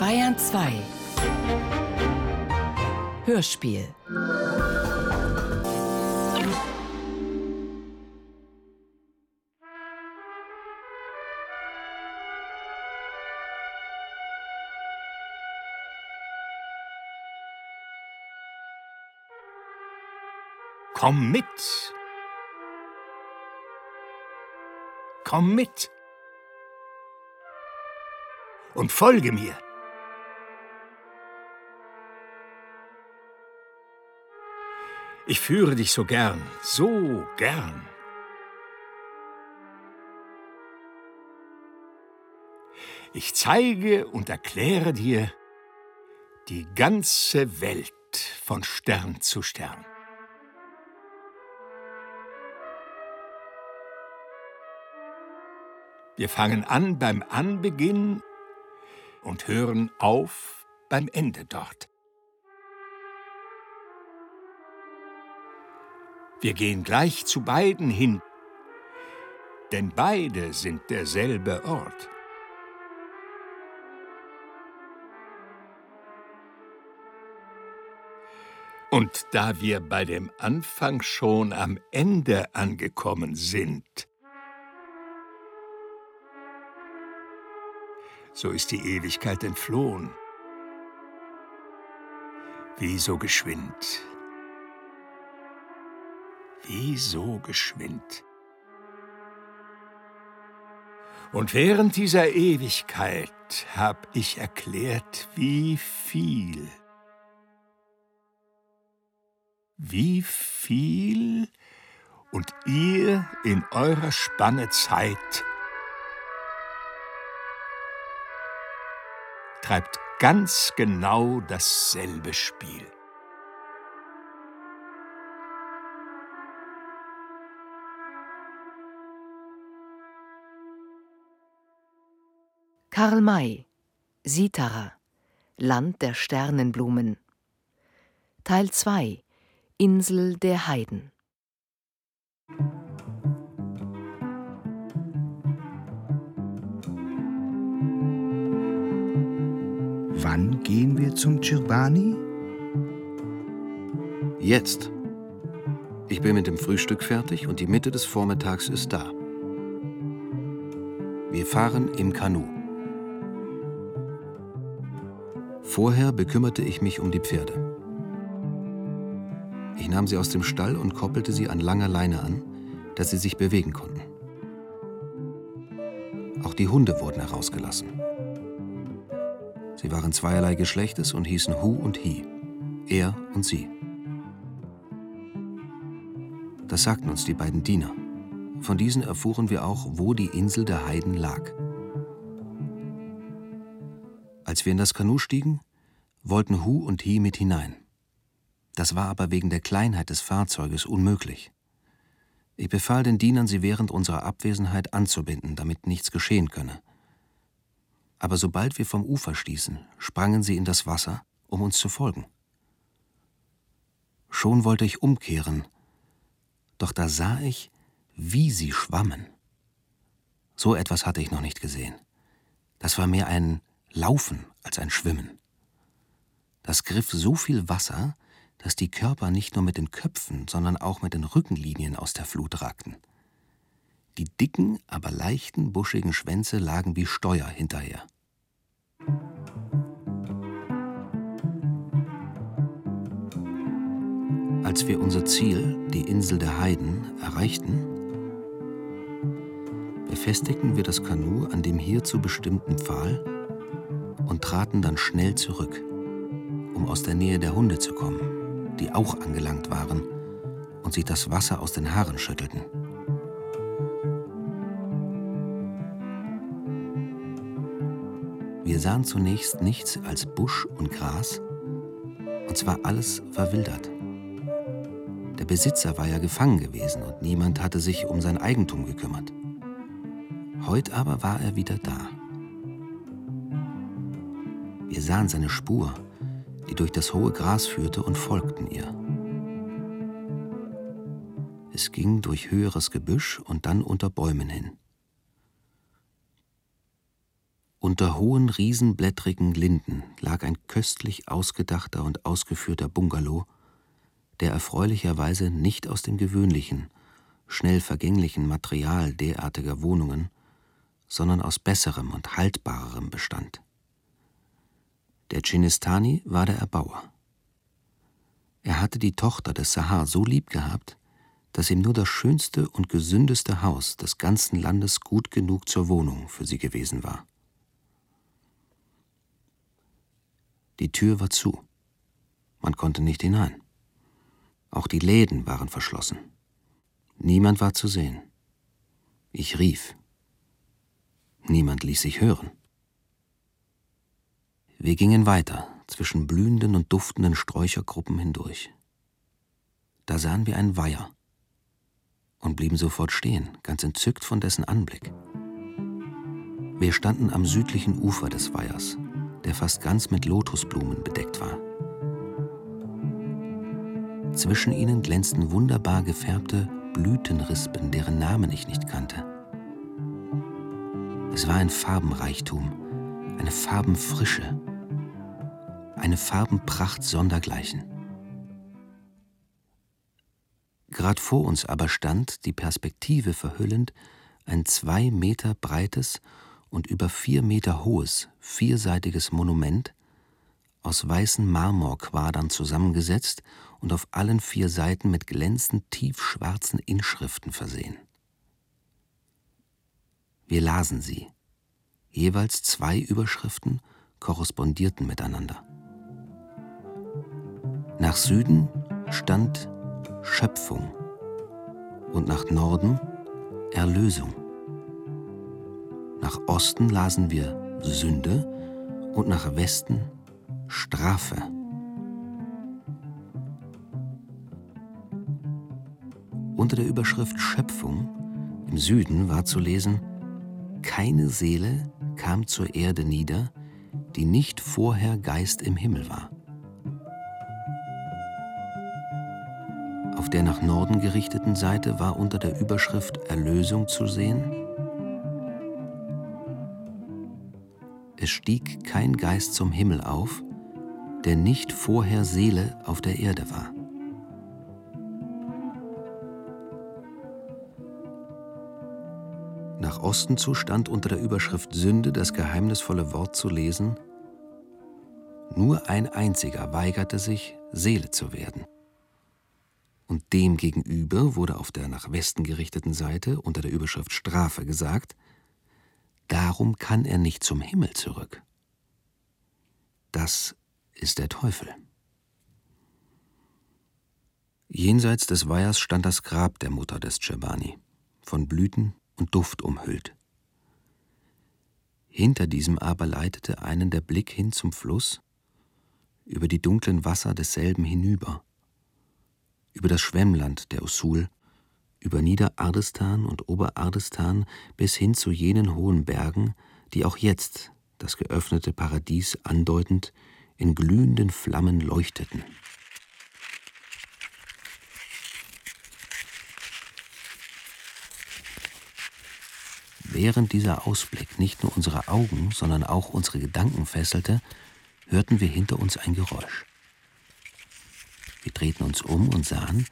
Bayern 2 Hörspiel Komm mit! Komm mit! Und folge mir! Ich führe dich so gern, so gern. Ich zeige und erkläre dir die ganze Welt von Stern zu Stern. Wir fangen an beim Anbeginn und hören auf beim Ende dort. Wir gehen gleich zu beiden hin, denn beide sind derselbe Ort. Und da wir bei dem Anfang schon am Ende angekommen sind, so ist die Ewigkeit entflohen. Wie so geschwind. Wie so geschwind. Und während dieser Ewigkeit hab ich erklärt, wie viel, wie viel und ihr in eurer Spanne Zeit treibt ganz genau dasselbe Spiel. Karl May Sitara Land der Sternenblumen Teil 2 Insel der Heiden Wann gehen wir zum Cirbani? Jetzt. Ich bin mit dem Frühstück fertig und die Mitte des Vormittags ist da. Wir fahren im Kanu. Vorher bekümmerte ich mich um die Pferde. Ich nahm sie aus dem Stall und koppelte sie an langer Leine an, dass sie sich bewegen konnten. Auch die Hunde wurden herausgelassen. Sie waren zweierlei Geschlechtes und hießen Hu und Hi, er und sie. Das sagten uns die beiden Diener. Von diesen erfuhren wir auch, wo die Insel der Heiden lag. Als wir in das Kanu stiegen, wollten Hu und Hi mit hinein. Das war aber wegen der Kleinheit des Fahrzeuges unmöglich. Ich befahl den Dienern, sie während unserer Abwesenheit anzubinden, damit nichts geschehen könne aber sobald wir vom Ufer stießen, sprangen sie in das Wasser, um uns zu folgen. Schon wollte ich umkehren, doch da sah ich, wie sie schwammen. So etwas hatte ich noch nicht gesehen. Das war mehr ein Laufen als ein Schwimmen. Das griff so viel Wasser, dass die Körper nicht nur mit den Köpfen, sondern auch mit den Rückenlinien aus der Flut ragten. Die dicken, aber leichten, buschigen Schwänze lagen wie Steuer hinterher. Als wir unser Ziel, die Insel der Heiden, erreichten, befestigten wir das Kanu an dem hierzu bestimmten Pfahl und traten dann schnell zurück, um aus der Nähe der Hunde zu kommen, die auch angelangt waren und sich das Wasser aus den Haaren schüttelten. Wir sahen zunächst nichts als Busch und Gras, und zwar alles verwildert. Der Besitzer war ja gefangen gewesen und niemand hatte sich um sein Eigentum gekümmert. Heut aber war er wieder da. Wir sahen seine Spur, die durch das hohe Gras führte, und folgten ihr. Es ging durch höheres Gebüsch und dann unter Bäumen hin. Unter hohen, riesenblättrigen Linden lag ein köstlich ausgedachter und ausgeführter Bungalow, der erfreulicherweise nicht aus dem gewöhnlichen, schnell vergänglichen Material derartiger Wohnungen, sondern aus besserem und haltbarerem bestand. Der Chinistani war der Erbauer. Er hatte die Tochter des Sahar so lieb gehabt, dass ihm nur das schönste und gesündeste Haus des ganzen Landes gut genug zur Wohnung für sie gewesen war. Die Tür war zu. Man konnte nicht hinein. Auch die Läden waren verschlossen. Niemand war zu sehen. Ich rief. Niemand ließ sich hören. Wir gingen weiter, zwischen blühenden und duftenden Sträuchergruppen hindurch. Da sahen wir einen Weiher und blieben sofort stehen, ganz entzückt von dessen Anblick. Wir standen am südlichen Ufer des Weihers, der fast ganz mit Lotusblumen bedeckt war. Zwischen ihnen glänzten wunderbar gefärbte Blütenrispen, deren Namen ich nicht kannte. Es war ein Farbenreichtum, eine Farbenfrische, eine Farbenpracht sondergleichen. Grad vor uns aber stand, die Perspektive verhüllend, ein zwei Meter breites und über vier Meter hohes, vierseitiges Monument, aus weißen Marmorquadern zusammengesetzt und auf allen vier Seiten mit glänzend tiefschwarzen Inschriften versehen. Wir lasen sie. Jeweils zwei Überschriften korrespondierten miteinander. Nach Süden stand Schöpfung und nach Norden Erlösung. Nach Osten lasen wir Sünde und nach Westen Strafe. Unter der Überschrift Schöpfung im Süden war zu lesen, keine Seele kam zur Erde nieder, die nicht vorher Geist im Himmel war. Der nach Norden gerichteten Seite war unter der Überschrift Erlösung zu sehen, es stieg kein Geist zum Himmel auf, der nicht vorher Seele auf der Erde war. Nach Osten zu stand unter der Überschrift Sünde das geheimnisvolle Wort zu lesen, nur ein einziger weigerte sich, Seele zu werden. Und dem gegenüber wurde auf der nach Westen gerichteten Seite unter der Überschrift Strafe gesagt, darum kann er nicht zum Himmel zurück. Das ist der Teufel. Jenseits des Weihers stand das Grab der Mutter des Cebani, von Blüten und Duft umhüllt. Hinter diesem aber leitete einen der Blick hin zum Fluss, über die dunklen Wasser desselben hinüber, über das Schwemmland der Usul, über Niederardestan und Oberardestan bis hin zu jenen hohen Bergen, die auch jetzt, das geöffnete Paradies andeutend, in glühenden Flammen leuchteten. Während dieser Ausblick nicht nur unsere Augen, sondern auch unsere Gedanken fesselte, hörten wir hinter uns ein Geräusch. Wir drehten uns um und sahen,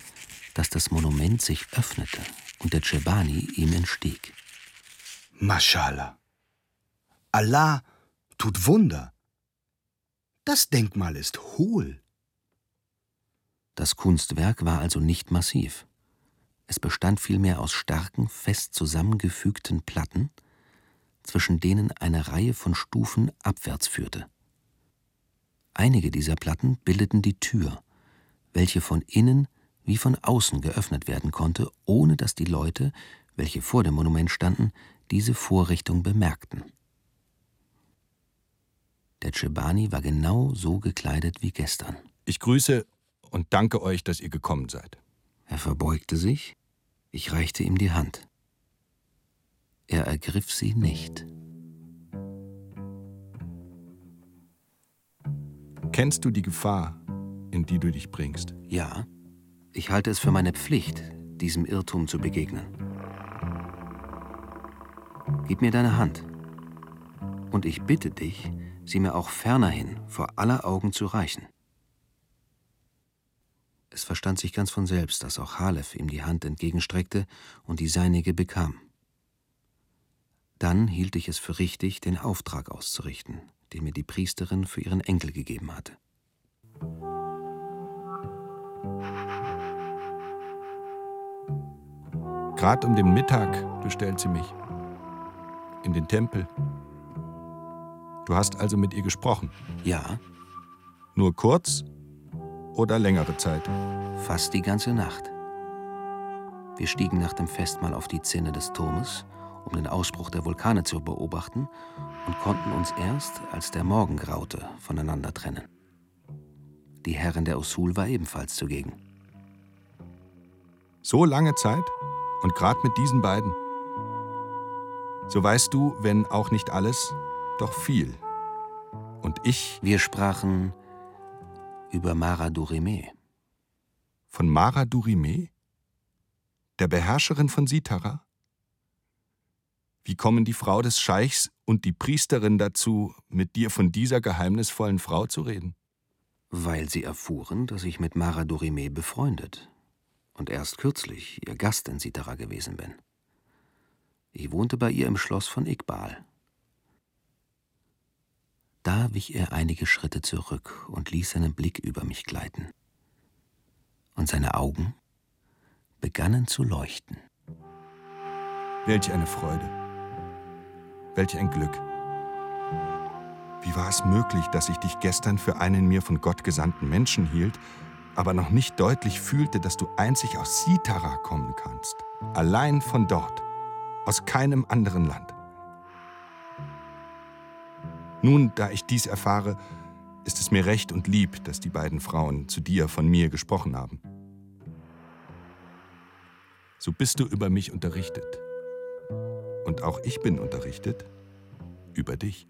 dass das Monument sich öffnete und der Chebani ihm entstieg. Mashallah. Allah tut Wunder. Das Denkmal ist hohl. Das Kunstwerk war also nicht massiv. Es bestand vielmehr aus starken, fest zusammengefügten Platten, zwischen denen eine Reihe von Stufen abwärts führte. Einige dieser Platten bildeten die Tür, welche von innen wie von außen geöffnet werden konnte, ohne dass die Leute, welche vor dem Monument standen, diese Vorrichtung bemerkten. Der Chebani war genau so gekleidet wie gestern. Ich grüße und danke euch, dass ihr gekommen seid. Er verbeugte sich, ich reichte ihm die Hand. Er ergriff sie nicht. Kennst du die Gefahr, in die du dich bringst? Ja, ich halte es für meine Pflicht, diesem Irrtum zu begegnen. Gib mir deine Hand. Und ich bitte dich, sie mir auch fernerhin vor aller Augen zu reichen. Es verstand sich ganz von selbst, dass auch Halef ihm die Hand entgegenstreckte und die seinige bekam. Dann hielt ich es für richtig, den Auftrag auszurichten, den mir die Priesterin für ihren Enkel gegeben hatte. Grad um den Mittag bestellt sie mich. In den Tempel. Du hast also mit ihr gesprochen? Ja. Nur kurz oder längere Zeit? Fast die ganze Nacht. Wir stiegen nach dem Festmahl auf die Zinne des Turmes, um den Ausbruch der Vulkane zu beobachten, und konnten uns erst, als der Morgen graute, voneinander trennen. Die Herrin der Usul war ebenfalls zugegen. So lange Zeit? Und gerade mit diesen beiden? So weißt du, wenn auch nicht alles, doch viel. Und ich. Wir sprachen über Mara Durime. Von Mara Durime? Der Beherrscherin von Sitara? Wie kommen die Frau des Scheichs und die Priesterin dazu, mit dir von dieser geheimnisvollen Frau zu reden? Weil sie erfuhren, dass ich mit Mara Dorime befreundet und erst kürzlich ihr Gast in Sitara gewesen bin. Ich wohnte bei ihr im Schloss von Iqbal. Da wich er einige Schritte zurück und ließ seinen Blick über mich gleiten. Und seine Augen begannen zu leuchten. Welch eine Freude. Welch ein Glück. Wie war es möglich, dass ich dich gestern für einen mir von Gott gesandten Menschen hielt, aber noch nicht deutlich fühlte, dass du einzig aus Sitara kommen kannst? Allein von dort, aus keinem anderen Land. Nun, da ich dies erfahre, ist es mir recht und lieb, dass die beiden Frauen zu dir von mir gesprochen haben. So bist du über mich unterrichtet. Und auch ich bin unterrichtet über dich.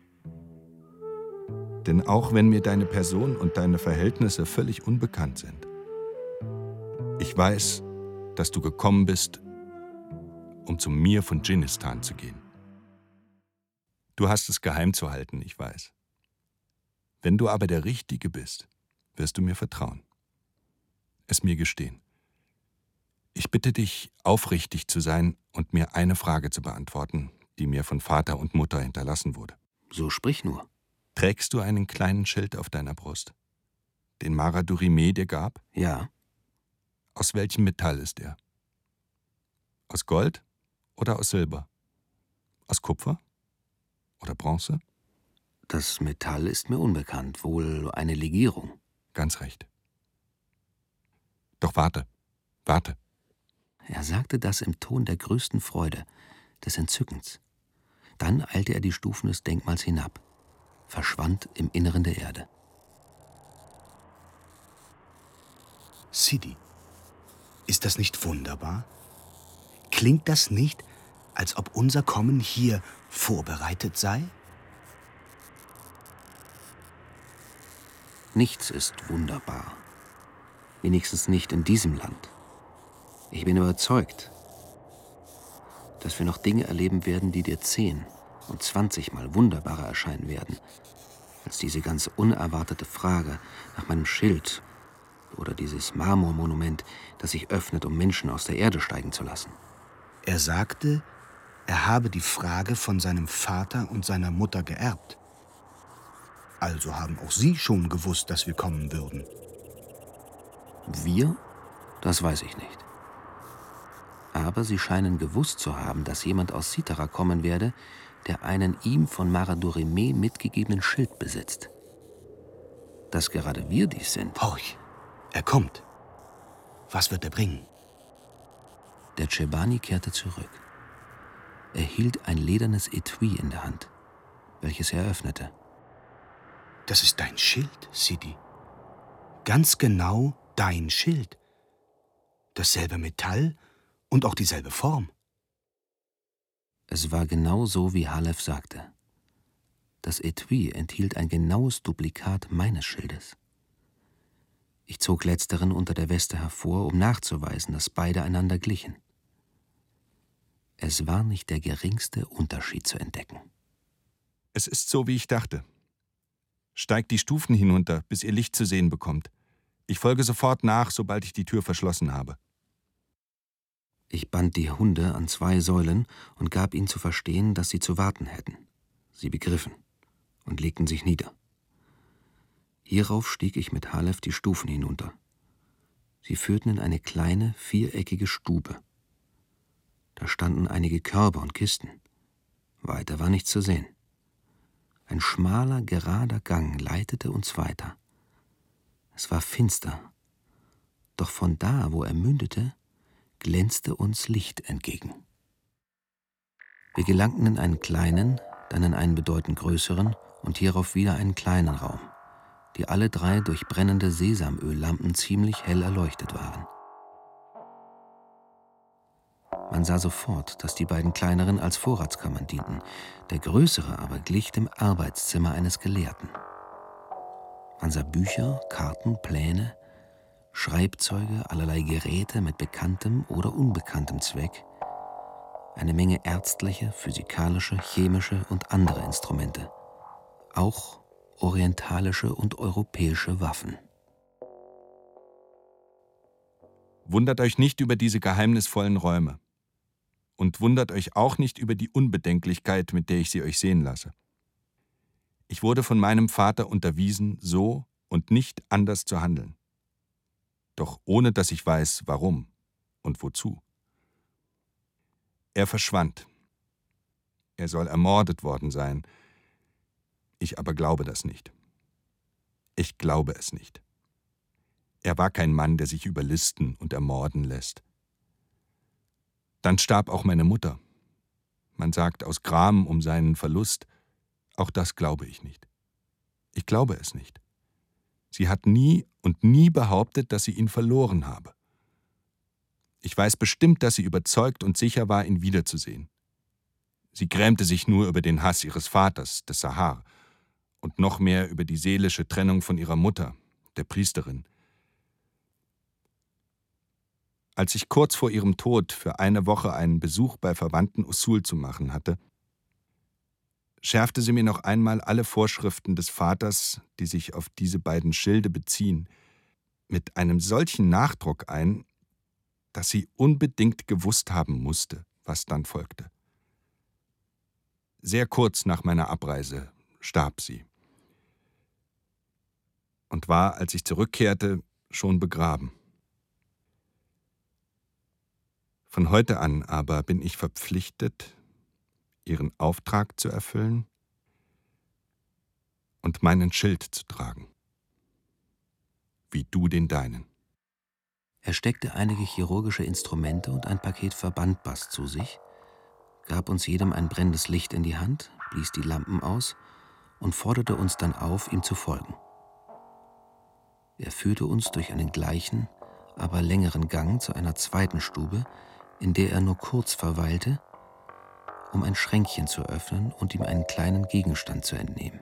Denn auch wenn mir deine Person und deine Verhältnisse völlig unbekannt sind, ich weiß, dass du gekommen bist, um zu mir von Dschinnistan zu gehen. Du hast es geheim zu halten, ich weiß. Wenn du aber der Richtige bist, wirst du mir vertrauen. Es mir gestehen. Ich bitte dich, aufrichtig zu sein und mir eine Frage zu beantworten, die mir von Vater und Mutter hinterlassen wurde. So sprich nur. Trägst du einen kleinen Schild auf deiner Brust, den Mara Durime dir gab? Ja. Aus welchem Metall ist er? Aus Gold oder aus Silber? Aus Kupfer oder Bronze? Das Metall ist mir unbekannt, wohl eine Legierung. Ganz recht. Doch warte, warte. Er sagte das im Ton der größten Freude, des Entzückens. Dann eilte er die Stufen des Denkmals hinab, verschwand im Inneren der Erde. Sidi, ist das nicht wunderbar? Klingt das nicht, als ob unser Kommen hier vorbereitet sei? Nichts ist wunderbar. Wenigstens nicht in diesem Land. Ich bin überzeugt, dass wir noch Dinge erleben werden, die dir zehn und zwanzigmal wunderbarer erscheinen werden, als diese ganz unerwartete Frage nach meinem Schild oder dieses Marmormonument, das sich öffnet, um Menschen aus der Erde steigen zu lassen. Er sagte, er habe die Frage von seinem Vater und seiner Mutter geerbt. Also haben auch Sie schon gewusst, dass wir kommen würden. Wir? Das weiß ich nicht. Aber Sie scheinen gewusst zu haben, dass jemand aus Sitara kommen werde, der einen ihm von Maradorime mitgegebenen Schild besitzt. Dass gerade wir dies sind. Horch, er kommt. Was wird er bringen? Der Chebani kehrte zurück. Er hielt ein ledernes Etui in der Hand, welches er öffnete. Das ist dein Schild, Sidi. Ganz genau dein Schild. Dasselbe Metall und auch dieselbe Form. Es war genau so, wie Halef sagte. Das Etui enthielt ein genaues Duplikat meines Schildes. Ich zog letzteren unter der Weste hervor, um nachzuweisen, dass beide einander glichen. Es war nicht der geringste Unterschied zu entdecken. Es ist so, wie ich dachte. Steigt die Stufen hinunter, bis ihr Licht zu sehen bekommt. Ich folge sofort nach, sobald ich die Tür verschlossen habe. Ich band die Hunde an zwei Säulen und gab ihnen zu verstehen, dass sie zu warten hätten. Sie begriffen und legten sich nieder. Hierauf stieg ich mit Halef die Stufen hinunter. Sie führten in eine kleine, viereckige Stube. Da standen einige Körbe und Kisten. Weiter war nichts zu sehen. Ein schmaler, gerader Gang leitete uns weiter. Es war finster, doch von da, wo er mündete, glänzte uns Licht entgegen. Wir gelangten in einen kleinen, dann in einen bedeutend größeren und hierauf wieder einen kleinen Raum, die alle drei durch brennende Sesamöllampen ziemlich hell erleuchtet waren. Man sah sofort, dass die beiden kleineren als Vorratskammern dienten, der größere aber glich dem Arbeitszimmer eines Gelehrten. Man sah Bücher, Karten, Pläne, Schreibzeuge, allerlei Geräte mit bekanntem oder unbekanntem Zweck, eine Menge ärztliche, physikalische, chemische und andere Instrumente, auch orientalische und europäische Waffen. Wundert euch nicht über diese geheimnisvollen Räume. Und wundert euch auch nicht über die Unbedenklichkeit, mit der ich sie euch sehen lasse. Ich wurde von meinem Vater unterwiesen, so und nicht anders zu handeln doch ohne dass ich weiß, warum und wozu. Er verschwand. Er soll ermordet worden sein. Ich aber glaube das nicht. Ich glaube es nicht. Er war kein Mann, der sich überlisten und ermorden lässt. Dann starb auch meine Mutter. Man sagt aus Gram um seinen Verlust. Auch das glaube ich nicht. Ich glaube es nicht. Sie hat nie und nie behauptet, dass sie ihn verloren habe. Ich weiß bestimmt, dass sie überzeugt und sicher war, ihn wiederzusehen. Sie grämte sich nur über den Hass ihres Vaters, des Sahar, und noch mehr über die seelische Trennung von ihrer Mutter, der Priesterin. Als ich kurz vor ihrem Tod für eine Woche einen Besuch bei Verwandten Usul zu machen hatte, schärfte sie mir noch einmal alle Vorschriften des Vaters, die sich auf diese beiden Schilde beziehen, mit einem solchen Nachdruck ein, dass sie unbedingt gewusst haben musste, was dann folgte. Sehr kurz nach meiner Abreise starb sie und war, als ich zurückkehrte, schon begraben. Von heute an aber bin ich verpflichtet, ihren Auftrag zu erfüllen und meinen Schild zu tragen, wie du den deinen. Er steckte einige chirurgische Instrumente und ein Paket Verbandbass zu sich, gab uns jedem ein brennendes Licht in die Hand, blies die Lampen aus und forderte uns dann auf, ihm zu folgen. Er führte uns durch einen gleichen, aber längeren Gang zu einer zweiten Stube, in der er nur kurz verweilte um ein Schränkchen zu öffnen und ihm einen kleinen Gegenstand zu entnehmen.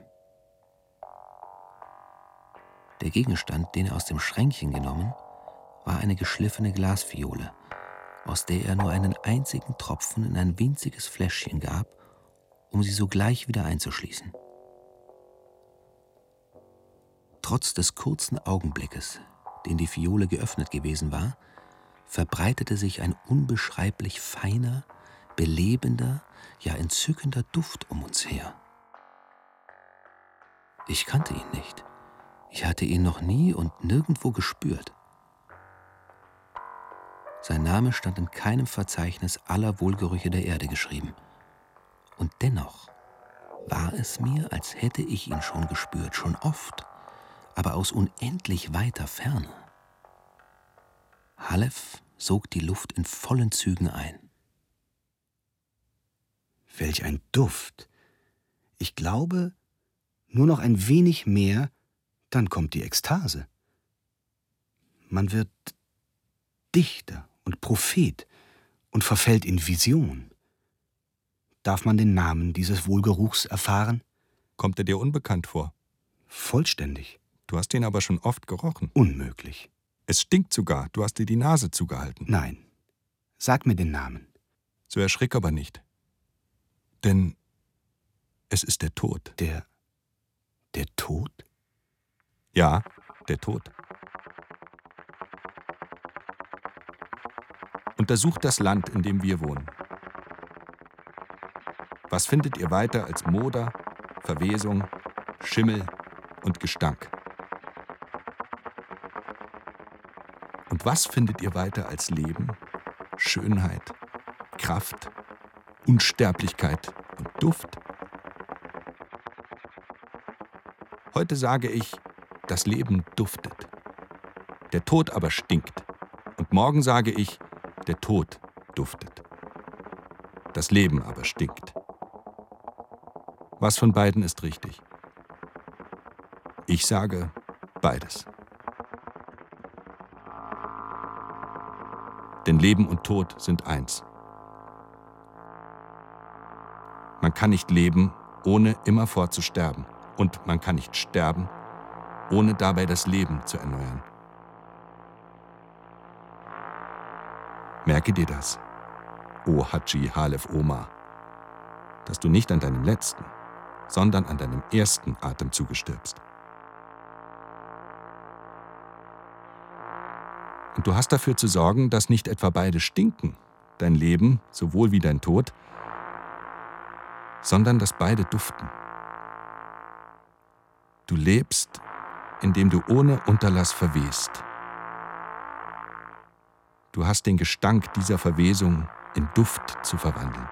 Der Gegenstand, den er aus dem Schränkchen genommen, war eine geschliffene Glasfiole, aus der er nur einen einzigen Tropfen in ein winziges Fläschchen gab, um sie sogleich wieder einzuschließen. Trotz des kurzen Augenblickes, den die Fiole geöffnet gewesen war, verbreitete sich ein unbeschreiblich feiner, belebender, ja entzückender Duft um uns her. Ich kannte ihn nicht. Ich hatte ihn noch nie und nirgendwo gespürt. Sein Name stand in keinem Verzeichnis aller Wohlgerüche der Erde geschrieben. Und dennoch war es mir, als hätte ich ihn schon gespürt, schon oft, aber aus unendlich weiter Ferne. Halef sog die Luft in vollen Zügen ein. Welch ein Duft. Ich glaube, nur noch ein wenig mehr, dann kommt die Ekstase. Man wird Dichter und Prophet und verfällt in Vision. Darf man den Namen dieses Wohlgeruchs erfahren? Kommt er dir unbekannt vor? Vollständig. Du hast ihn aber schon oft gerochen. Unmöglich. Es stinkt sogar. Du hast dir die Nase zugehalten. Nein. Sag mir den Namen. So erschrick aber nicht. Denn Es ist der Tod. Der. der Tod? Ja, der Tod. Untersucht das Land, in dem wir wohnen. Was findet ihr weiter als Moder, Verwesung, Schimmel und Gestank? Und was findet ihr weiter als Leben, Schönheit, Kraft, Unsterblichkeit und Duft? Heute sage ich, das Leben duftet. Der Tod aber stinkt. Und morgen sage ich, der Tod duftet. Das Leben aber stinkt. Was von beiden ist richtig? Ich sage beides. Denn Leben und Tod sind eins. Man kann nicht leben, ohne immerfort zu sterben. Und man kann nicht sterben, ohne dabei das Leben zu erneuern. Merke dir das, o Haji Halef Omar, dass du nicht an deinem letzten, sondern an deinem ersten Atemzuge stirbst. Und du hast dafür zu sorgen, dass nicht etwa beide stinken, dein Leben sowohl wie dein Tod, sondern dass beide duften. Du lebst, indem du ohne Unterlass verwehst. Du hast den Gestank dieser Verwesung in Duft zu verwandeln.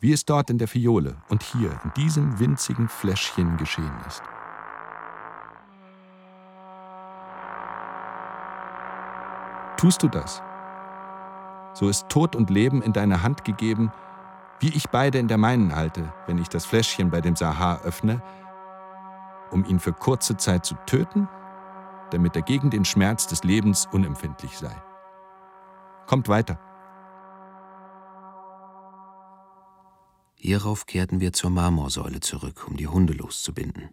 Wie es dort in der Fiole und hier in diesem winzigen Fläschchen geschehen ist. Tust du das, so ist Tod und Leben in deine Hand gegeben, wie ich beide in der meinen halte, wenn ich das Fläschchen bei dem Sahar öffne, um ihn für kurze Zeit zu töten, damit er gegen den Schmerz des Lebens unempfindlich sei. Kommt weiter. Hierauf kehrten wir zur Marmorsäule zurück, um die Hunde loszubinden.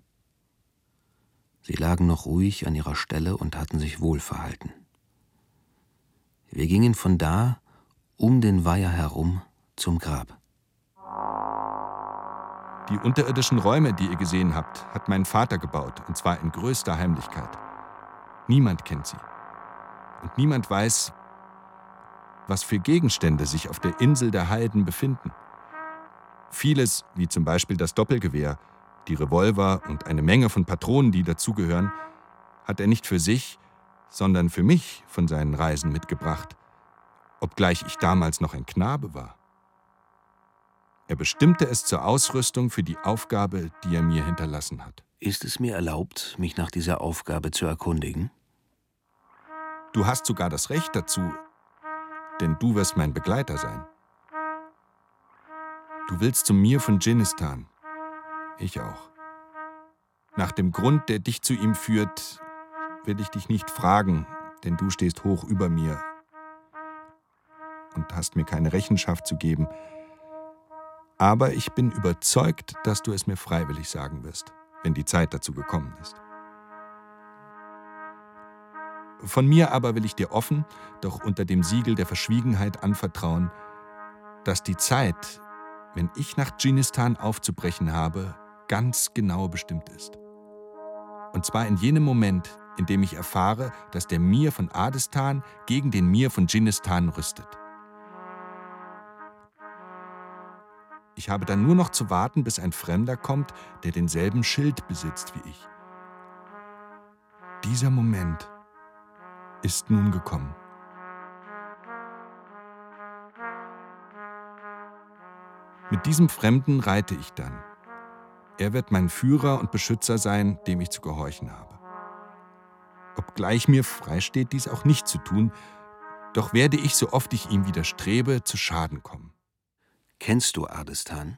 Sie lagen noch ruhig an ihrer Stelle und hatten sich wohl verhalten. Wir gingen von da um den Weiher herum zum Grab. Die unterirdischen Räume, die ihr gesehen habt, hat mein Vater gebaut, und zwar in größter Heimlichkeit. Niemand kennt sie. Und niemand weiß, was für Gegenstände sich auf der Insel der Heiden befinden. Vieles, wie zum Beispiel das Doppelgewehr, die Revolver und eine Menge von Patronen, die dazugehören, hat er nicht für sich, sondern für mich von seinen Reisen mitgebracht, obgleich ich damals noch ein Knabe war. Er bestimmte es zur Ausrüstung für die Aufgabe, die er mir hinterlassen hat. Ist es mir erlaubt, mich nach dieser Aufgabe zu erkundigen? Du hast sogar das Recht dazu, denn du wirst mein Begleiter sein. Du willst zu mir von Dschinnistan. Ich auch. Nach dem Grund, der dich zu ihm führt, will ich dich nicht fragen, denn du stehst hoch über mir und hast mir keine Rechenschaft zu geben, aber ich bin überzeugt, dass du es mir freiwillig sagen wirst, wenn die Zeit dazu gekommen ist. Von mir aber will ich dir offen, doch unter dem Siegel der Verschwiegenheit anvertrauen, dass die Zeit, wenn ich nach Dschinnistan aufzubrechen habe, ganz genau bestimmt ist. Und zwar in jenem Moment, in dem ich erfahre, dass der Mir von Adestan gegen den Mir von Dschinnistan rüstet. Ich habe dann nur noch zu warten, bis ein Fremder kommt, der denselben Schild besitzt wie ich. Dieser Moment ist nun gekommen. Mit diesem Fremden reite ich dann. Er wird mein Führer und Beschützer sein, dem ich zu gehorchen habe. Obgleich mir freisteht, dies auch nicht zu tun, doch werde ich, so oft ich ihm widerstrebe, zu Schaden kommen. Kennst du Ardestan?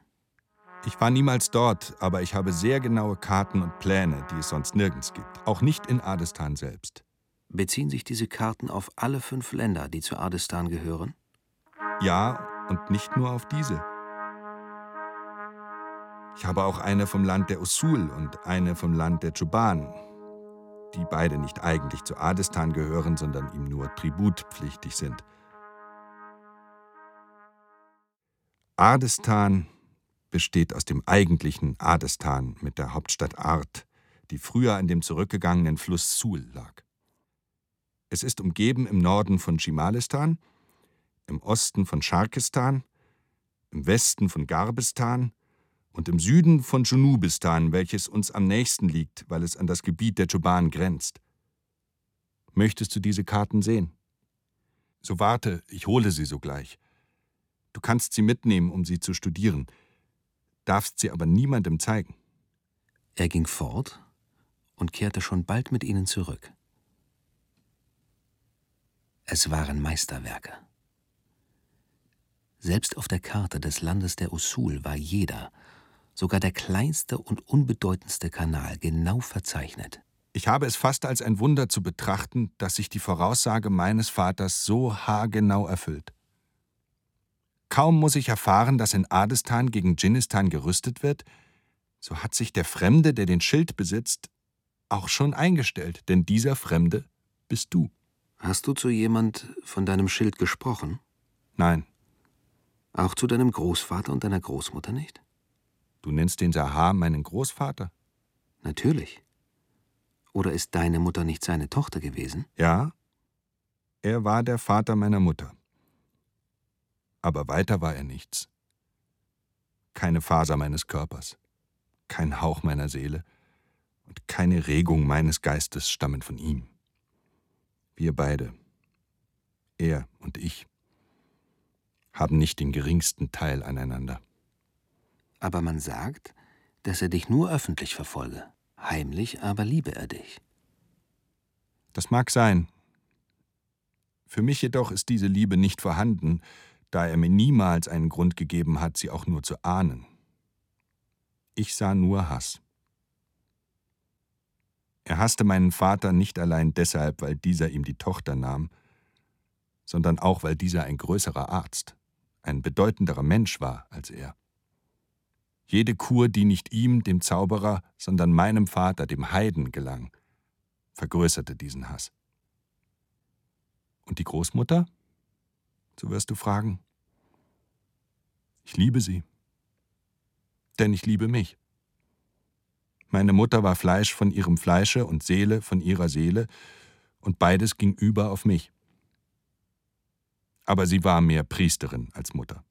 Ich war niemals dort, aber ich habe sehr genaue Karten und Pläne, die es sonst nirgends gibt. Auch nicht in Ardestan selbst. Beziehen sich diese Karten auf alle fünf Länder, die zu Ardestan gehören? Ja, und nicht nur auf diese. Ich habe auch eine vom Land der Usul und eine vom Land der Chuban, die beide nicht eigentlich zu Adestan gehören, sondern ihm nur tributpflichtig sind. Adestan besteht aus dem eigentlichen Adestan mit der Hauptstadt Art, die früher an dem zurückgegangenen Fluss Sul lag. Es ist umgeben im Norden von Schimalistan, im Osten von Scharkistan, im Westen von Garbistan und im Süden von Junubistan, welches uns am nächsten liegt, weil es an das Gebiet der Choban grenzt. Möchtest du diese Karten sehen? So warte, ich hole sie sogleich. Du kannst sie mitnehmen, um sie zu studieren, darfst sie aber niemandem zeigen. Er ging fort und kehrte schon bald mit ihnen zurück. Es waren Meisterwerke. Selbst auf der Karte des Landes der Usul war jeder, sogar der kleinste und unbedeutendste Kanal genau verzeichnet. Ich habe es fast als ein Wunder zu betrachten, dass sich die Voraussage meines Vaters so haargenau erfüllt. Kaum muss ich erfahren, dass in Adestan gegen Dschinnistan gerüstet wird, so hat sich der Fremde, der den Schild besitzt, auch schon eingestellt, denn dieser Fremde bist du. Hast du zu jemand von deinem Schild gesprochen? Nein. Auch zu deinem Großvater und deiner Großmutter nicht? Du nennst den Sahar meinen Großvater? Natürlich. Oder ist deine Mutter nicht seine Tochter gewesen? Ja. Er war der Vater meiner Mutter. Aber weiter war er nichts. Keine Faser meines Körpers, kein Hauch meiner Seele und keine Regung meines Geistes stammen von ihm. Wir beide, er und ich, haben nicht den geringsten Teil aneinander. Aber man sagt, dass er dich nur öffentlich verfolge. Heimlich aber liebe er dich. Das mag sein. Für mich jedoch ist diese Liebe nicht vorhanden, da er mir niemals einen Grund gegeben hat, sie auch nur zu ahnen. Ich sah nur Hass. Er hasste meinen Vater nicht allein deshalb, weil dieser ihm die Tochter nahm, sondern auch, weil dieser ein größerer Arzt, ein bedeutenderer Mensch war als er. Jede Kur, die nicht ihm, dem Zauberer, sondern meinem Vater, dem Heiden, gelang, vergrößerte diesen Hass. Und die Großmutter? So wirst du fragen. Ich liebe sie, denn ich liebe mich. Meine Mutter war Fleisch von ihrem Fleische und Seele von ihrer Seele, und beides ging über auf mich. Aber sie war mehr Priesterin als Mutter.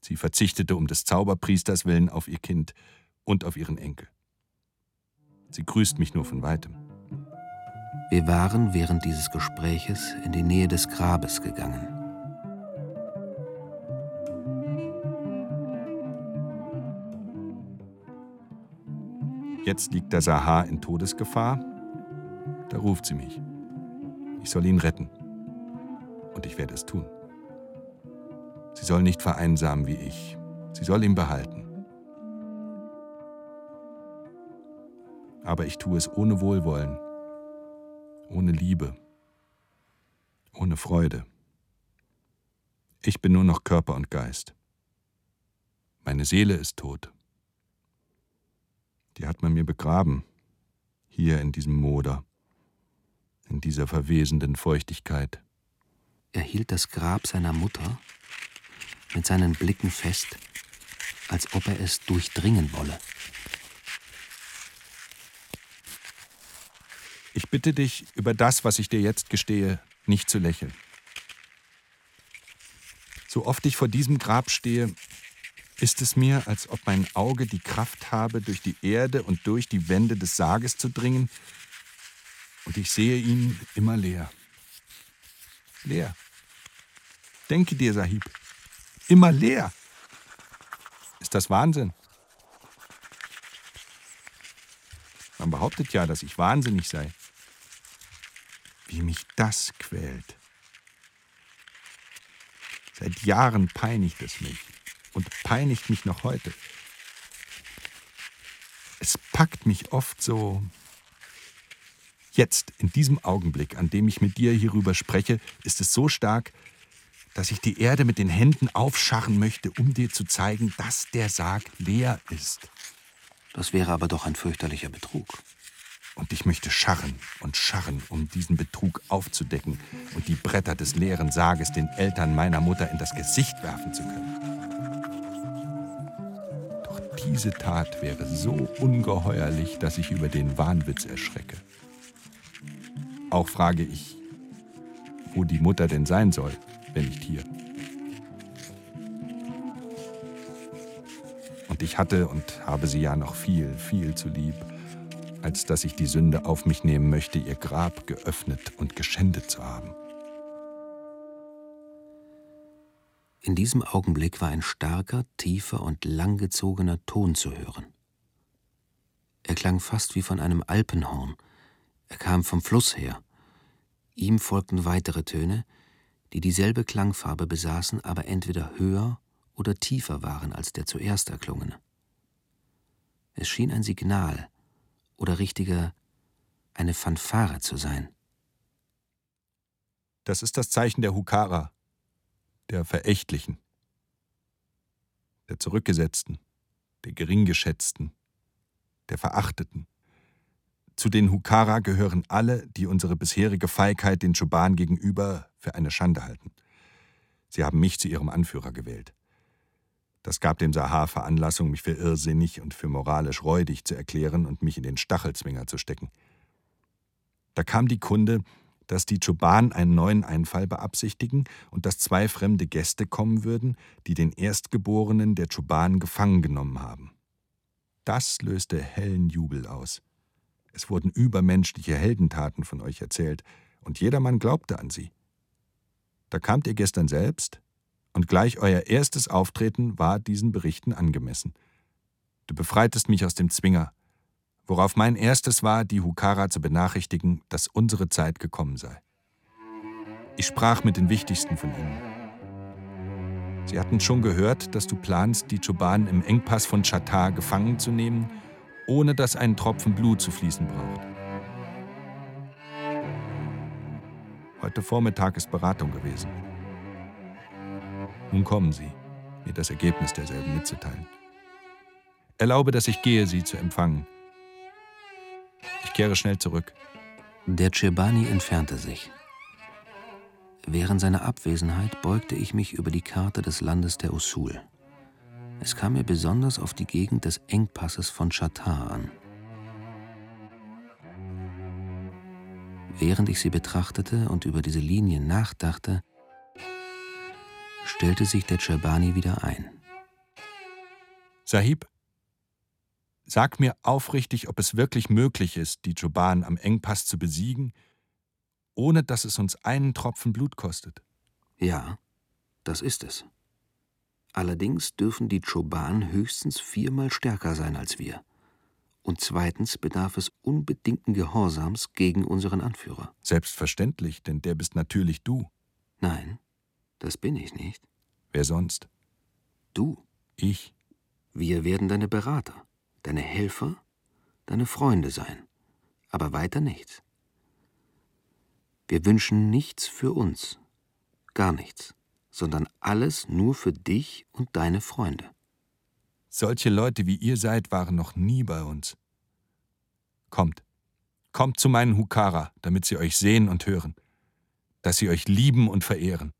Sie verzichtete um des Zauberpriesters willen auf ihr Kind und auf ihren Enkel. Sie grüßt mich nur von weitem. Wir waren während dieses Gespräches in die Nähe des Grabes gegangen. Jetzt liegt der Sahar in Todesgefahr. Da ruft sie mich. Ich soll ihn retten. Und ich werde es tun. Sie soll nicht vereinsamen wie ich. Sie soll ihn behalten. Aber ich tue es ohne Wohlwollen, ohne Liebe, ohne Freude. Ich bin nur noch Körper und Geist. Meine Seele ist tot. Die hat man mir begraben, hier in diesem Moder, in dieser verwesenden Feuchtigkeit. Er hielt das Grab seiner Mutter mit seinen Blicken fest, als ob er es durchdringen wolle. Ich bitte dich, über das, was ich dir jetzt gestehe, nicht zu lächeln. So oft ich vor diesem Grab stehe, ist es mir, als ob mein Auge die Kraft habe, durch die Erde und durch die Wände des Sarges zu dringen, und ich sehe ihn immer leer. Leer. Denke dir, Sahib, immer leer. Ist das Wahnsinn? Man behauptet ja, dass ich wahnsinnig sei. Wie mich das quält. Seit Jahren peinigt es mich und peinigt mich noch heute. Es packt mich oft so. Jetzt, in diesem Augenblick, an dem ich mit dir hierüber spreche, ist es so stark, dass ich die Erde mit den Händen aufscharren möchte, um dir zu zeigen, dass der Sarg leer ist. Das wäre aber doch ein fürchterlicher Betrug. Und ich möchte scharren und scharren, um diesen Betrug aufzudecken und die Bretter des leeren Sarges den Eltern meiner Mutter in das Gesicht werfen zu können diese Tat wäre so ungeheuerlich, dass ich über den Wahnwitz erschrecke. Auch frage ich, wo die Mutter denn sein soll, wenn nicht hier. Und ich hatte und habe sie ja noch viel, viel zu lieb, als dass ich die Sünde auf mich nehmen möchte, ihr Grab geöffnet und geschändet zu haben. In diesem Augenblick war ein starker, tiefer und langgezogener Ton zu hören. Er klang fast wie von einem Alpenhorn. Er kam vom Fluss her. Ihm folgten weitere Töne, die dieselbe Klangfarbe besaßen, aber entweder höher oder tiefer waren als der zuerst erklungene. Es schien ein Signal oder richtiger eine Fanfare zu sein. Das ist das Zeichen der Hukara, der Verächtlichen, der Zurückgesetzten, der Geringgeschätzten, der Verachteten. Zu den Hukara gehören alle, die unsere bisherige Feigheit den Choban gegenüber für eine Schande halten. Sie haben mich zu ihrem Anführer gewählt. Das gab dem Sahar Veranlassung, mich für irrsinnig und für moralisch räudig zu erklären und mich in den Stachelzwinger zu stecken. Da kam die Kunde, dass die Choban einen neuen Einfall beabsichtigen und dass zwei fremde Gäste kommen würden, die den Erstgeborenen der Choban gefangen genommen haben. Das löste hellen Jubel aus. Es wurden übermenschliche Heldentaten von euch erzählt, und jedermann glaubte an sie. Da kamt ihr gestern selbst, und gleich euer erstes Auftreten war diesen Berichten angemessen. Du befreitest mich aus dem Zwinger, worauf mein erstes war, die Hukara zu benachrichtigen, dass unsere Zeit gekommen sei. Ich sprach mit den wichtigsten von ihnen. Sie hatten schon gehört, dass du planst, die Choban im Engpass von Chatar gefangen zu nehmen, ohne dass ein Tropfen Blut zu fließen braucht. Heute Vormittag ist Beratung gewesen. Nun kommen Sie, mir das Ergebnis derselben mitzuteilen. Erlaube, dass ich gehe, Sie zu empfangen. Ich kehre schnell zurück. Der Chebani entfernte sich. Während seiner Abwesenheit beugte ich mich über die Karte des Landes der Usul. Es kam mir besonders auf die Gegend des Engpasses von Chatar an. Während ich sie betrachtete und über diese Linien nachdachte, stellte sich der Chebani wieder ein. Sahib, sag mir aufrichtig, ob es wirklich möglich ist, die Choban am Engpass zu besiegen, ohne dass es uns einen Tropfen Blut kostet. Ja, das ist es. Allerdings dürfen die Choban höchstens viermal stärker sein als wir. Und zweitens bedarf es unbedingten Gehorsams gegen unseren Anführer. Selbstverständlich, denn der bist natürlich du. Nein, das bin ich nicht. Wer sonst? Du. Ich. Wir werden deine Berater, deine Helfer, deine Freunde sein, aber weiter nichts. Wir wünschen nichts für uns, gar nichts, sondern alles nur für dich und deine Freunde. Solche Leute wie ihr seid waren noch nie bei uns. Kommt, kommt zu meinen Hukara, damit sie euch sehen und hören, dass sie euch lieben und verehren.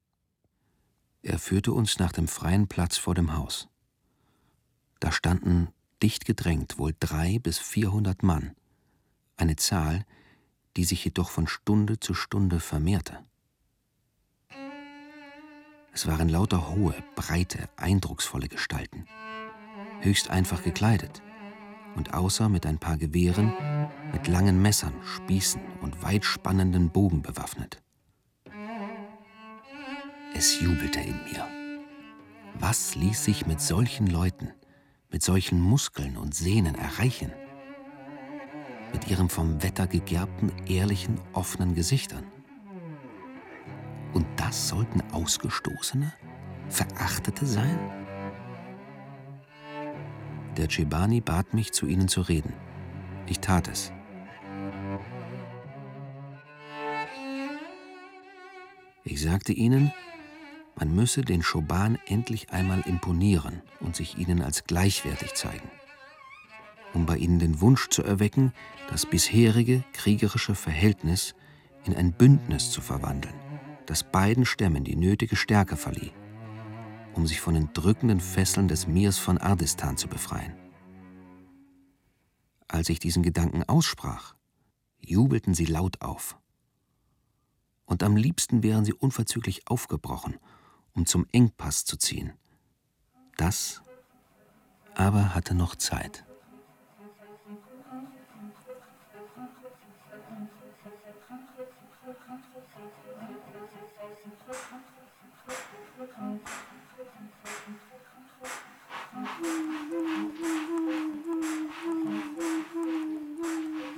Er führte uns nach dem freien Platz vor dem Haus. Da standen dicht gedrängt wohl drei bis vierhundert Mann, eine Zahl, die sich jedoch von Stunde zu Stunde vermehrte. Es waren lauter hohe, breite, eindrucksvolle Gestalten, höchst einfach gekleidet und außer mit ein paar Gewehren mit langen Messern, Spießen und weitspannenden Bogen bewaffnet. Es jubelte in mir. Was ließ sich mit solchen Leuten, mit solchen Muskeln und Sehnen erreichen? Mit ihren vom Wetter gegerbten, ehrlichen, offenen Gesichtern. Und das sollten Ausgestoßene, Verachtete sein? Der Chebani bat mich, zu ihnen zu reden. Ich tat es. Ich sagte ihnen, man müsse den Schoban endlich einmal imponieren und sich ihnen als gleichwertig zeigen, um bei ihnen den Wunsch zu erwecken, das bisherige kriegerische Verhältnis in ein Bündnis zu verwandeln, das beiden Stämmen die nötige Stärke verlieh, um sich von den drückenden Fesseln des Mirs von Ardistan zu befreien. Als ich diesen Gedanken aussprach, jubelten sie laut auf. Und am liebsten wären sie unverzüglich aufgebrochen, um zum Engpass zu ziehen. Das aber hatte noch Zeit.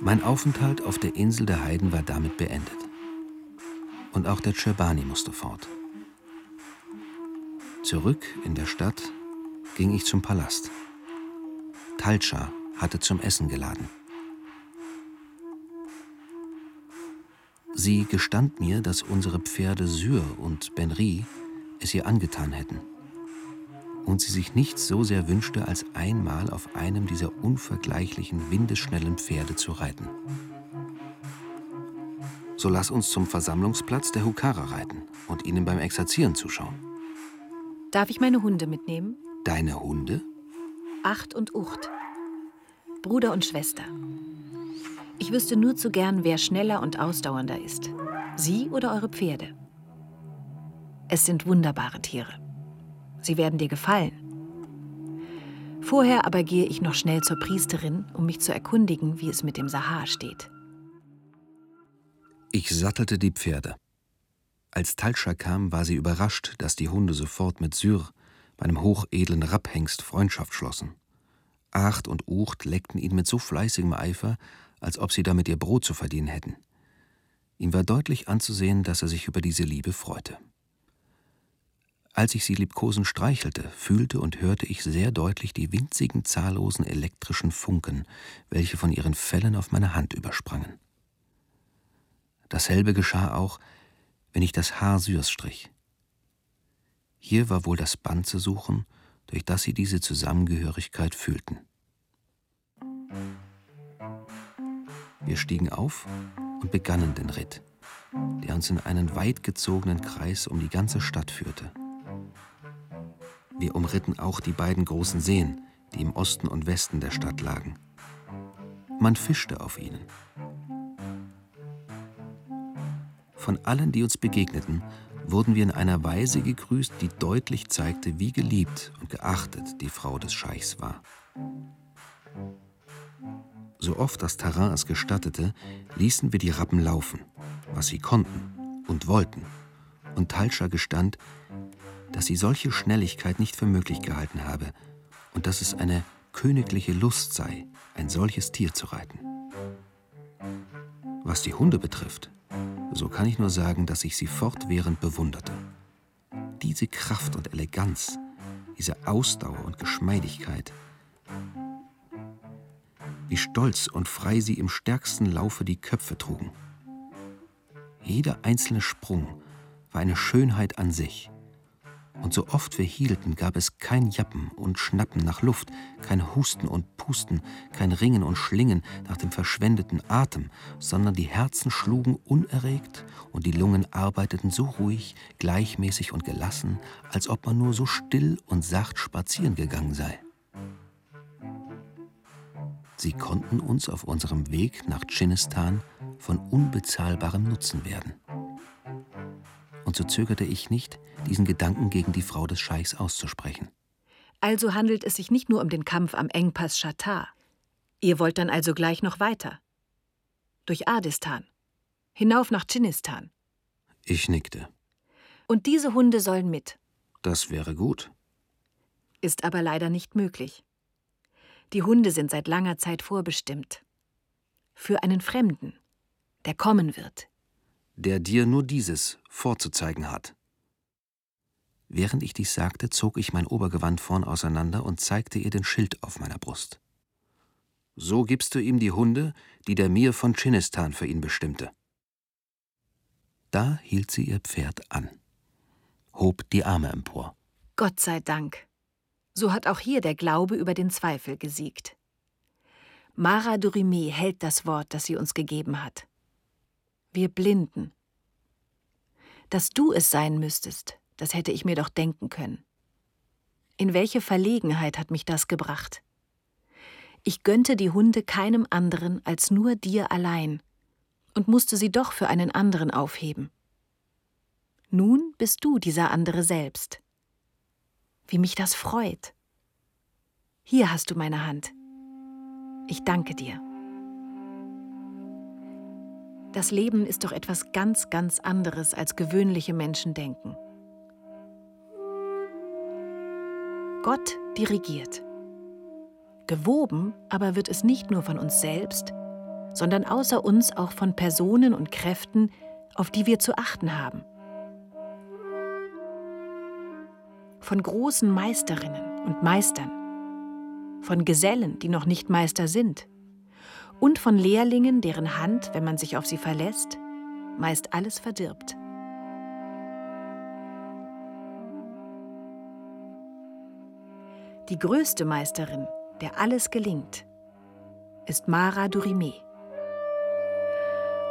Mein Aufenthalt auf der Insel der Heiden war damit beendet. Und auch der Cerbani musste fort. Zurück in der Stadt ging ich zum Palast. Talcha hatte zum Essen geladen. Sie gestand mir, dass unsere Pferde Syr und Benri es ihr angetan hätten und sie sich nichts so sehr wünschte, als einmal auf einem dieser unvergleichlichen, windeschnellen Pferde zu reiten. So lass uns zum Versammlungsplatz der Hukara reiten und ihnen beim Exerzieren zuschauen. Darf ich meine Hunde mitnehmen? Deine Hunde? Acht und Ucht. Bruder und Schwester. Ich wüsste nur zu gern, wer schneller und ausdauernder ist. Sie oder eure Pferde. Es sind wunderbare Tiere. Sie werden dir gefallen. Vorher aber gehe ich noch schnell zur Priesterin, um mich zu erkundigen, wie es mit dem Sahar steht. Ich sattelte die Pferde. Als Talscha kam, war sie überrascht, dass die Hunde sofort mit Syr, meinem hochedlen Rapphengst, Freundschaft schlossen. Acht und Ucht leckten ihn mit so fleißigem Eifer, als ob sie damit ihr Brot zu verdienen hätten. Ihm war deutlich anzusehen, dass er sich über diese Liebe freute. Als ich sie liebkosend streichelte, fühlte und hörte ich sehr deutlich die winzigen, zahllosen elektrischen Funken, welche von ihren Fellen auf meine Hand übersprangen. Dasselbe geschah auch, wenn ich das Haar Syrs strich. Hier war wohl das Band zu suchen, durch das sie diese Zusammengehörigkeit fühlten. Wir stiegen auf und begannen den Ritt, der uns in einen weit gezogenen Kreis um die ganze Stadt führte. Wir umritten auch die beiden großen Seen, die im Osten und Westen der Stadt lagen. Man fischte auf ihnen. Von allen, die uns begegneten, wurden wir in einer Weise gegrüßt, die deutlich zeigte, wie geliebt und geachtet die Frau des Scheichs war. So oft das Terrain es gestattete, ließen wir die Rappen laufen, was sie konnten und wollten, und Talscha gestand, dass sie solche Schnelligkeit nicht für möglich gehalten habe und dass es eine königliche Lust sei, ein solches Tier zu reiten. Was die Hunde betrifft, so kann ich nur sagen, dass ich sie fortwährend bewunderte. Diese Kraft und Eleganz, diese Ausdauer und Geschmeidigkeit, wie stolz und frei sie im stärksten Laufe die Köpfe trugen. Jeder einzelne Sprung war eine Schönheit an sich. Und so oft wir hielten, gab es kein Jappen und Schnappen nach Luft, kein Husten und Pusten, kein Ringen und Schlingen nach dem verschwendeten Atem, sondern die Herzen schlugen unerregt und die Lungen arbeiteten so ruhig, gleichmäßig und gelassen, als ob man nur so still und sacht spazieren gegangen sei. Sie konnten uns auf unserem Weg nach Dschinnistan von unbezahlbarem Nutzen werden und so zögerte ich nicht, diesen Gedanken gegen die Frau des Scheichs auszusprechen. Also handelt es sich nicht nur um den Kampf am Engpass Shatar. Ihr wollt dann also gleich noch weiter. Durch Adistan. Hinauf nach Dschinnistan. Ich nickte. Und diese Hunde sollen mit. Das wäre gut. Ist aber leider nicht möglich. Die Hunde sind seit langer Zeit vorbestimmt. Für einen Fremden, der kommen wird, der dir nur dieses vorzuzeigen hat. Während ich dies sagte, zog ich mein Obergewand vorn auseinander und zeigte ihr den Schild auf meiner Brust. So gibst du ihm die Hunde, die der Mir von Chinistan für ihn bestimmte. Da hielt sie ihr Pferd an, hob die Arme empor. Gott sei Dank. So hat auch hier der Glaube über den Zweifel gesiegt. Mara Durime hält das Wort, das sie uns gegeben hat wir Blinden. Dass du es sein müsstest, das hätte ich mir doch denken können. In welche Verlegenheit hat mich das gebracht? Ich gönnte die Hunde keinem anderen als nur dir allein und musste sie doch für einen anderen aufheben. Nun bist du dieser andere selbst. Wie mich das freut. Hier hast du meine Hand. Ich danke dir. Das Leben ist doch etwas ganz, ganz anderes, als gewöhnliche Menschen denken. Gott dirigiert. Gewoben aber wird es nicht nur von uns selbst, sondern außer uns auch von Personen und Kräften, auf die wir zu achten haben. Von großen Meisterinnen und Meistern, von Gesellen, die noch nicht Meister sind, und von Lehrlingen, deren Hand, wenn man sich auf sie verlässt, meist alles verdirbt. Die größte Meisterin, der alles gelingt, ist Mara Durime.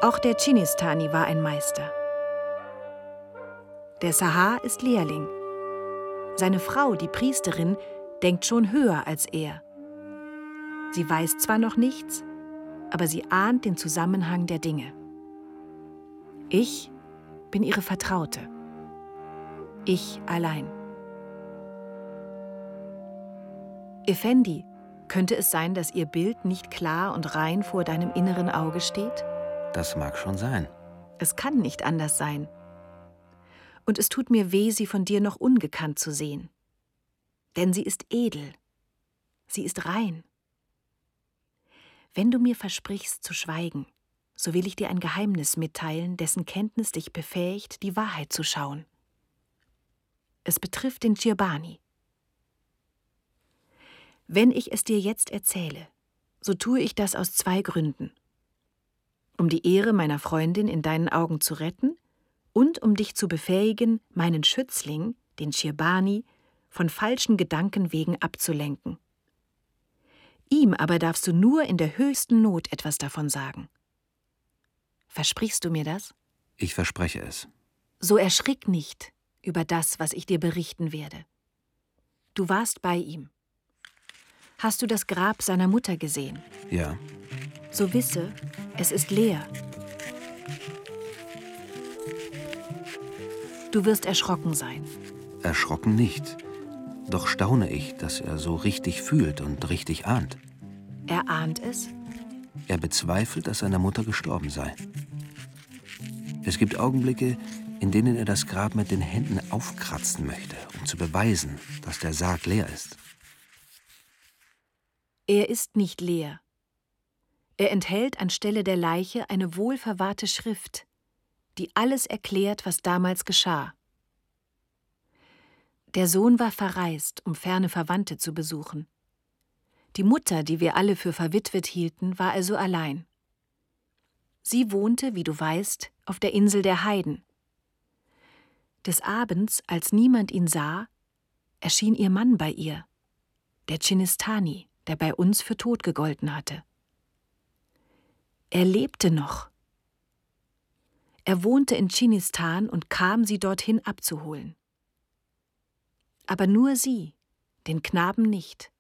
Auch der Chinistani war ein Meister. Der Sahar ist Lehrling. Seine Frau, die Priesterin, denkt schon höher als er. Sie weiß zwar noch nichts, aber sie ahnt den Zusammenhang der Dinge. Ich bin ihre Vertraute. Ich allein. Effendi, könnte es sein, dass ihr Bild nicht klar und rein vor deinem inneren Auge steht? Das mag schon sein. Es kann nicht anders sein. Und es tut mir weh, sie von dir noch ungekannt zu sehen. Denn sie ist edel. Sie ist rein. Wenn du mir versprichst zu schweigen, so will ich dir ein Geheimnis mitteilen, dessen Kenntnis dich befähigt, die Wahrheit zu schauen. Es betrifft den Girbani. Wenn ich es dir jetzt erzähle, so tue ich das aus zwei Gründen. Um die Ehre meiner Freundin in deinen Augen zu retten und um dich zu befähigen, meinen Schützling, den Chirbani, von falschen Gedanken wegen abzulenken. Ihm aber darfst du nur in der höchsten Not etwas davon sagen. Versprichst du mir das? Ich verspreche es. So erschrick nicht über das, was ich dir berichten werde. Du warst bei ihm. Hast du das Grab seiner Mutter gesehen? Ja. So wisse, es ist leer. Du wirst erschrocken sein. Erschrocken nicht. Doch staune ich, dass er so richtig fühlt und richtig ahnt. Er ahnt es? Er bezweifelt, dass seine Mutter gestorben sei. Es gibt Augenblicke, in denen er das Grab mit den Händen aufkratzen möchte, um zu beweisen, dass der Sarg leer ist. Er ist nicht leer. Er enthält anstelle der Leiche eine wohlverwahrte Schrift, die alles erklärt, was damals geschah. Der Sohn war verreist, um ferne Verwandte zu besuchen. Die Mutter, die wir alle für verwitwet hielten, war also allein. Sie wohnte, wie du weißt, auf der Insel der Heiden. Des Abends, als niemand ihn sah, erschien ihr Mann bei ihr, der Chinistani, der bei uns für tot gegolten hatte. Er lebte noch. Er wohnte in Chinistan und kam, sie dorthin abzuholen aber nur sie, den Knaben nicht.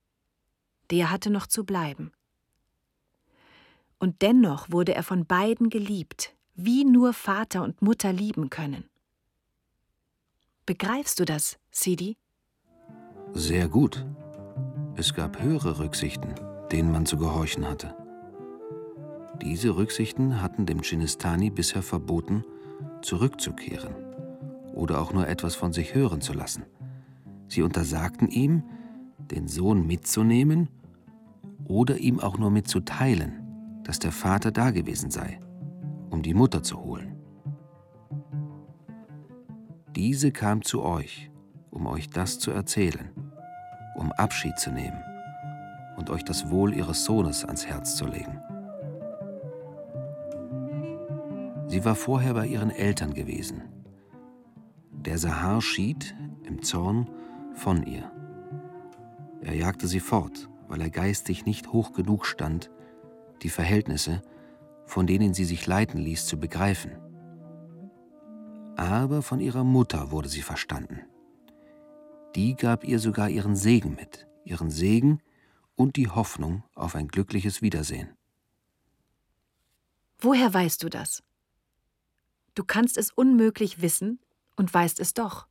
Der hatte noch zu bleiben. Und dennoch wurde er von beiden geliebt, wie nur Vater und Mutter lieben können. Begreifst du das, Sidi? Sehr gut. Es gab höhere Rücksichten, denen man zu gehorchen hatte. Diese Rücksichten hatten dem Chinistani bisher verboten, zurückzukehren oder auch nur etwas von sich hören zu lassen. Sie untersagten ihm, den Sohn mitzunehmen oder ihm auch nur mitzuteilen, dass der Vater dagewesen sei, um die Mutter zu holen. Diese kam zu euch, um euch das zu erzählen, um Abschied zu nehmen und euch das Wohl ihres Sohnes ans Herz zu legen. Sie war vorher bei ihren Eltern gewesen. Der Sahar schied im Zorn von ihr. Er jagte sie fort, weil er geistig nicht hoch genug stand, die Verhältnisse, von denen sie sich leiten ließ, zu begreifen. Aber von ihrer Mutter wurde sie verstanden. Die gab ihr sogar ihren Segen mit, ihren Segen und die Hoffnung auf ein glückliches Wiedersehen. Woher weißt du das? Du kannst es unmöglich wissen und weißt es doch.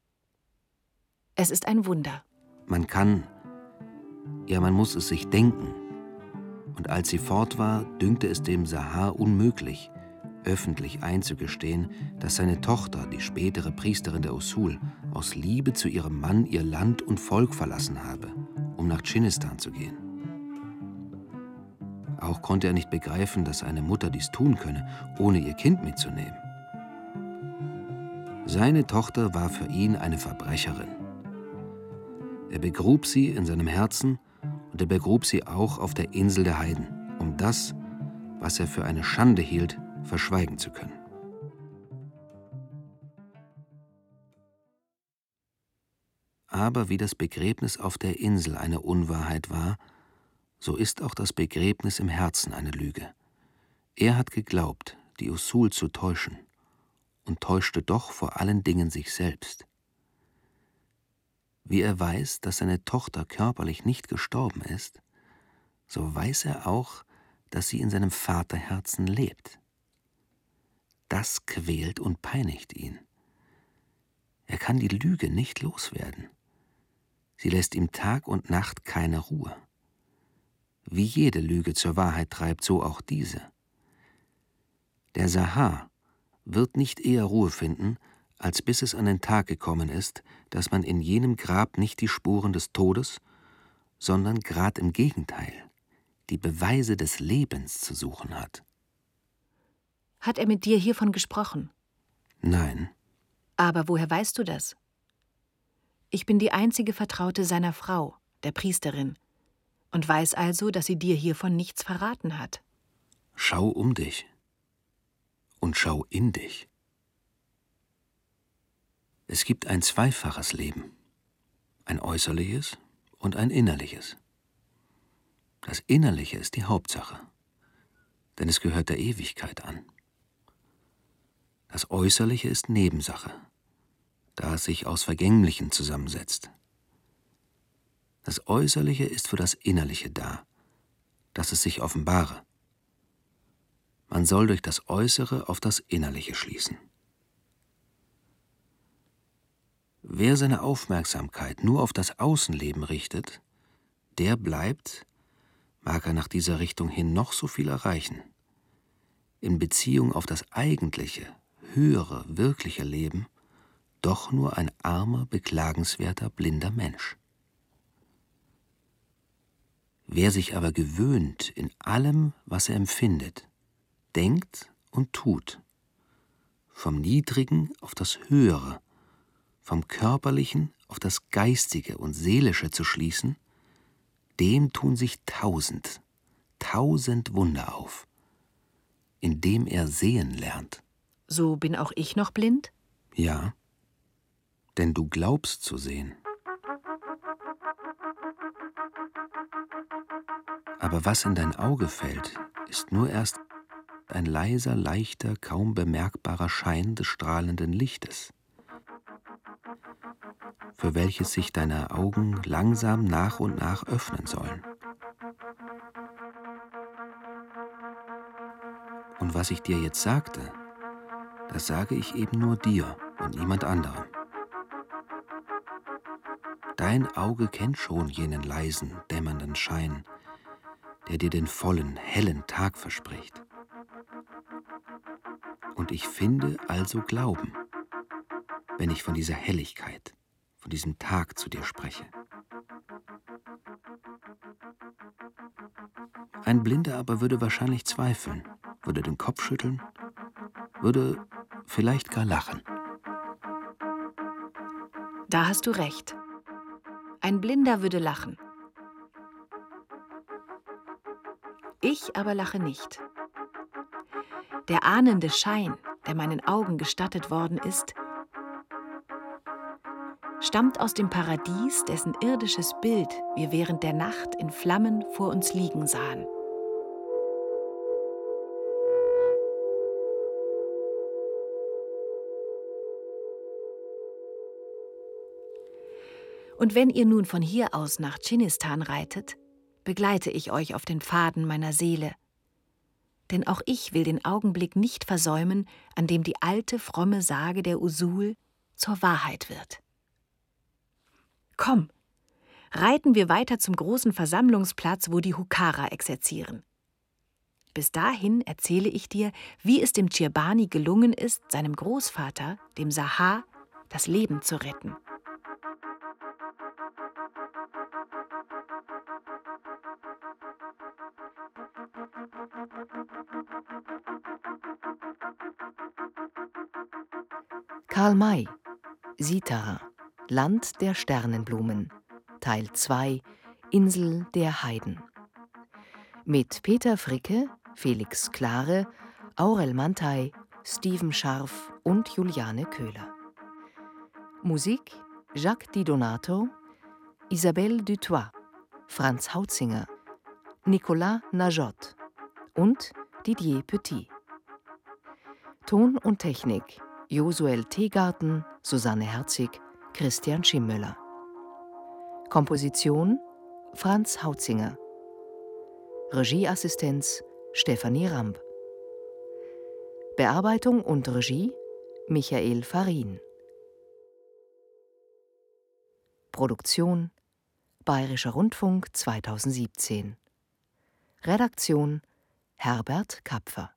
Es ist ein Wunder. Man kann, ja man muss es sich denken. Und als sie fort war, dünkte es dem Sahar unmöglich, öffentlich einzugestehen, dass seine Tochter, die spätere Priesterin der Usul, aus Liebe zu ihrem Mann ihr Land und Volk verlassen habe, um nach Dschinnistan zu gehen. Auch konnte er nicht begreifen, dass eine Mutter dies tun könne, ohne ihr Kind mitzunehmen. Seine Tochter war für ihn eine Verbrecherin. Er begrub sie in seinem Herzen und er begrub sie auch auf der Insel der Heiden, um das, was er für eine Schande hielt, verschweigen zu können. Aber wie das Begräbnis auf der Insel eine Unwahrheit war, so ist auch das Begräbnis im Herzen eine Lüge. Er hat geglaubt, die Usul zu täuschen und täuschte doch vor allen Dingen sich selbst. Wie er weiß, dass seine Tochter körperlich nicht gestorben ist, so weiß er auch, dass sie in seinem Vaterherzen lebt. Das quält und peinigt ihn. Er kann die Lüge nicht loswerden. Sie lässt ihm Tag und Nacht keine Ruhe. Wie jede Lüge zur Wahrheit treibt, so auch diese. Der Sahar wird nicht eher Ruhe finden, als bis es an den Tag gekommen ist, dass man in jenem Grab nicht die Spuren des Todes, sondern grad im Gegenteil die Beweise des Lebens zu suchen hat. Hat er mit dir hiervon gesprochen? Nein. Aber woher weißt du das? Ich bin die einzige Vertraute seiner Frau, der Priesterin, und weiß also, dass sie dir hiervon nichts verraten hat. Schau um dich und schau in dich. Es gibt ein zweifaches Leben, ein äußerliches und ein innerliches. Das Innerliche ist die Hauptsache, denn es gehört der Ewigkeit an. Das Äußerliche ist Nebensache, da es sich aus Vergänglichen zusammensetzt. Das Äußerliche ist für das Innerliche da, dass es sich offenbare. Man soll durch das Äußere auf das Innerliche schließen. Wer seine Aufmerksamkeit nur auf das Außenleben richtet, der bleibt, mag er nach dieser Richtung hin noch so viel erreichen, in Beziehung auf das eigentliche, höhere, wirkliche Leben doch nur ein armer, beklagenswerter, blinder Mensch. Wer sich aber gewöhnt in allem, was er empfindet, denkt und tut, vom Niedrigen auf das Höhere, vom Körperlichen auf das Geistige und Seelische zu schließen, dem tun sich tausend, tausend Wunder auf, indem er sehen lernt. So bin auch ich noch blind? Ja, denn du glaubst zu sehen. Aber was in dein Auge fällt, ist nur erst ein leiser, leichter, kaum bemerkbarer Schein des strahlenden Lichtes, für welches sich deine Augen langsam nach und nach öffnen sollen. Und was ich dir jetzt sagte, das sage ich eben nur dir und niemand anderem. Dein Auge kennt schon jenen leisen, dämmernden Schein, der dir den vollen, hellen Tag verspricht. Und ich finde also Glauben, wenn ich von dieser Helligkeit, von diesem Tag zu dir spreche. Ein Blinder aber würde wahrscheinlich zweifeln, würde den Kopf schütteln, würde vielleicht gar lachen. Da hast du recht. Ein Blinder würde lachen. Ich aber lache nicht. Der ahnende Schein, der meinen Augen gestattet worden ist, stammt aus dem Paradies, dessen irdisches Bild wir während der Nacht in Flammen vor uns liegen sahen. Und wenn ihr nun von hier aus nach Dschinnistan reitet, begleite ich euch auf den Pfaden meiner Seele. Denn auch ich will den Augenblick nicht versäumen, an dem die alte fromme Sage der Usul zur Wahrheit wird. Komm, reiten wir weiter zum großen Versammlungsplatz, wo die Hukara exerzieren. Bis dahin erzähle ich dir, wie es dem Chirbani gelungen ist, seinem Großvater, dem Sahar, das Leben zu retten. Karl May, Sitara, Land der Sternenblumen, Teil 2, Insel der Heiden. Mit Peter Fricke, Felix Klare, Aurel Mantei, Steven Scharf und Juliane Köhler. Musik Jacques Di Donato, Isabelle Dutoit, Franz Hautzinger, Nicolas Najot und Didier Petit. Ton und Technik Josuel Teegarten, Susanne Herzig, Christian Schimmöller. Komposition Franz Hautzinger. Regieassistenz Stefanie Ramb. Bearbeitung und Regie Michael Farin. Produktion Bayerischer Rundfunk 2017. Redaktion Herbert Kapfer